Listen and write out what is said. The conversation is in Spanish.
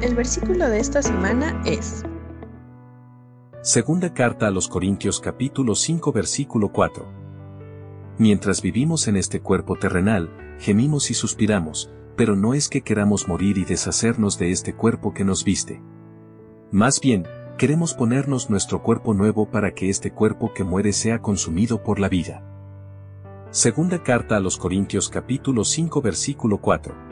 El versículo de esta semana es Segunda carta a los Corintios capítulo 5 versículo 4. Mientras vivimos en este cuerpo terrenal, gemimos y suspiramos, pero no es que queramos morir y deshacernos de este cuerpo que nos viste. Más bien, queremos ponernos nuestro cuerpo nuevo para que este cuerpo que muere sea consumido por la vida. Segunda carta a los Corintios capítulo 5 versículo 4.